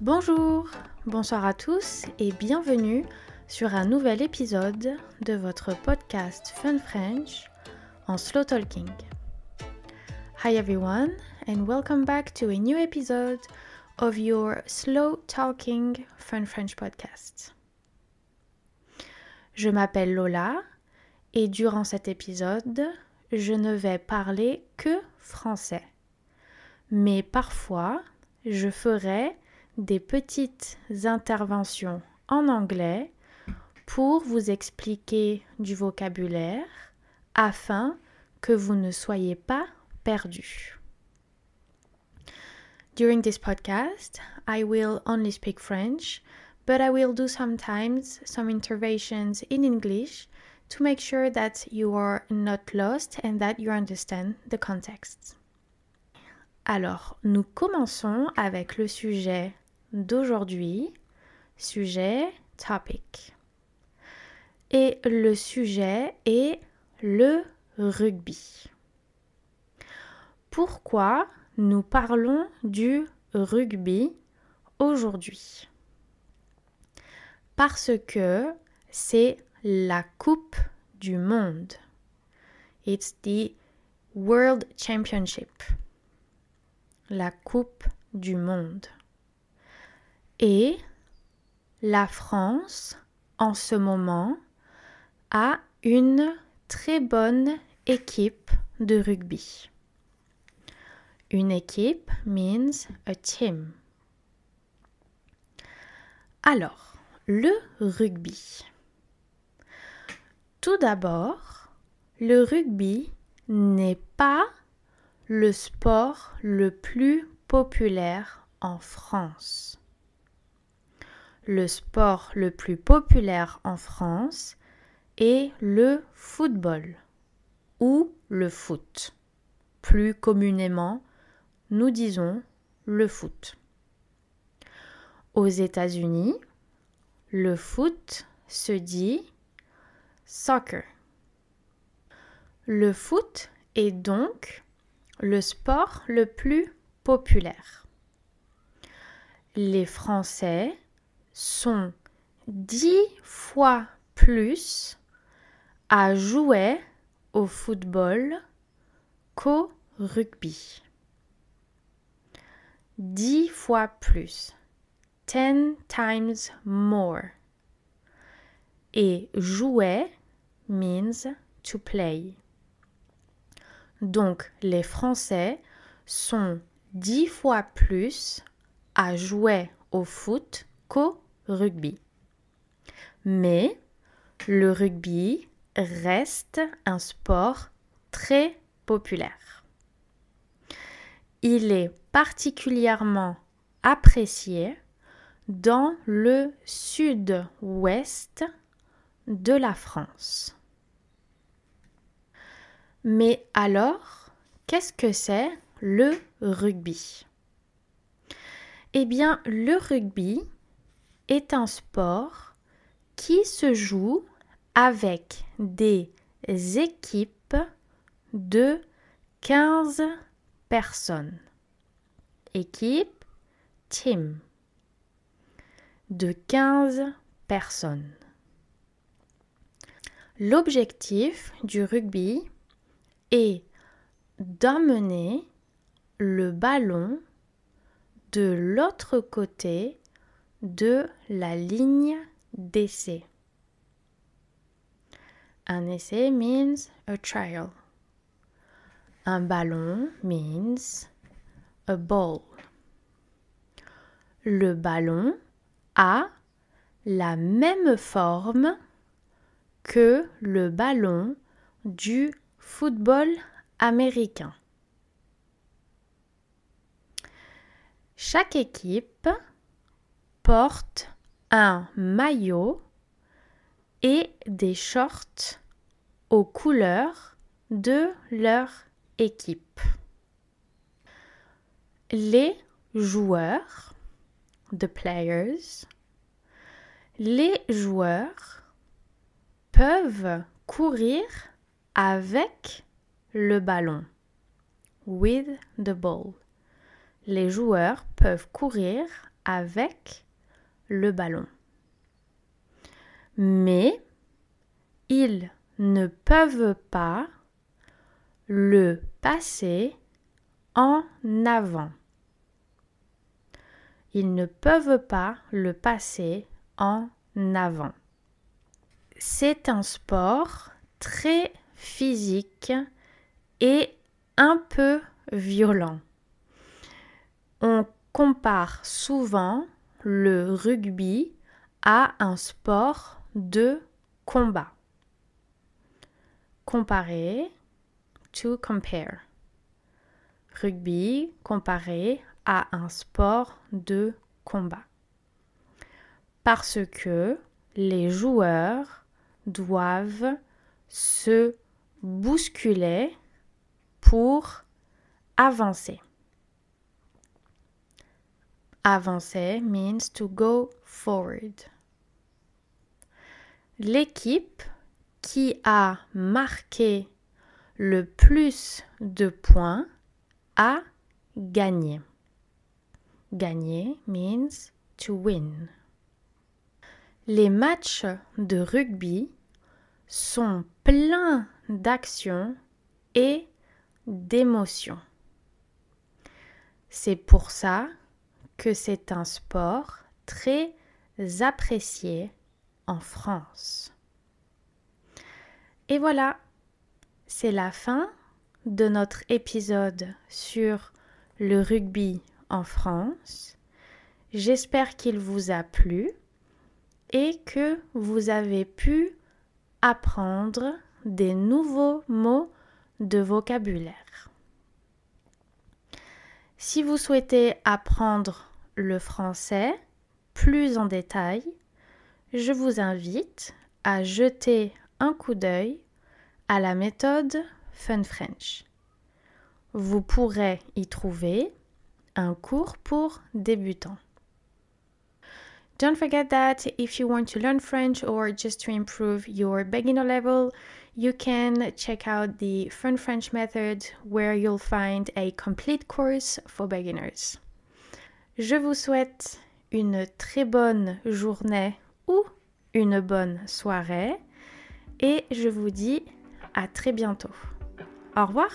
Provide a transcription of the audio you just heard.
Bonjour, bonsoir à tous et bienvenue sur un nouvel épisode de votre podcast Fun French en slow talking. Hi everyone and welcome back to a new episode of your slow talking Fun French podcast. Je m'appelle Lola et durant cet épisode, je ne vais parler que français. Mais parfois, je ferai des petites interventions en anglais pour vous expliquer du vocabulaire afin que vous ne soyez pas perdu. During this podcast, I will only speak French, but I will do sometimes some interventions in English to make sure that you are not lost and that you understand the context. Alors, nous commençons avec le sujet d'aujourd'hui, sujet topic. Et le sujet est le rugby. Pourquoi nous parlons du rugby aujourd'hui? Parce que c'est la Coupe du Monde. It's the World Championship. La Coupe du Monde. Et la France, en ce moment, a une très bonne équipe de rugby. Une équipe means a team. Alors, le rugby. Tout d'abord, le rugby n'est pas le sport le plus populaire en France. Le sport le plus populaire en France est le football ou le foot. Plus communément, nous disons le foot. Aux États-Unis, le foot se dit soccer. Le foot est donc le sport le plus populaire. Les Français sont dix fois plus à jouer au football qu'au rugby. Dix fois plus. Ten times more. Et jouer means to play. Donc les Français sont dix fois plus à jouer au foot qu'au rugby. Mais le rugby reste un sport très populaire. Il est particulièrement apprécié dans le sud-ouest de la France. Mais alors, qu'est-ce que c'est le rugby? Eh bien, le rugby est un sport qui se joue avec des équipes de 15 personnes. Équipe, team. De 15 personnes. L'objectif du rugby est d'amener le ballon de l'autre côté de la ligne d'essai. Un essai means a trial. Un ballon means a ball. Le ballon a la même forme que le ballon du football américain. Chaque équipe portent un maillot et des shorts aux couleurs de leur équipe. Les joueurs, the players, les joueurs peuvent courir avec le ballon, with the ball. les joueurs peuvent courir avec le ballon. Mais ils ne peuvent pas le passer en avant. Ils ne peuvent pas le passer en avant. C'est un sport très physique et un peu violent. On compare souvent le rugby à un sport de combat. Comparer, to compare. Rugby comparé à un sport de combat. Parce que les joueurs doivent se bousculer pour avancer. Avancer means to go forward. L'équipe qui a marqué le plus de points a gagné. Gagner means to win. Les matchs de rugby sont pleins d'actions et d'émotions. C'est pour ça que c'est un sport très apprécié en France. Et voilà, c'est la fin de notre épisode sur le rugby en France. J'espère qu'il vous a plu et que vous avez pu apprendre des nouveaux mots de vocabulaire. Si vous souhaitez apprendre le français plus en détail, je vous invite à jeter un coup d'œil à la méthode Fun French. Vous pourrez y trouver un cours pour débutants. Don't forget that if you want to learn French or just to improve your beginner level, you can check out the Fun French method where you'll find a complete course for beginners. Je vous souhaite une très bonne journée ou une bonne soirée et je vous dis à très bientôt. Au revoir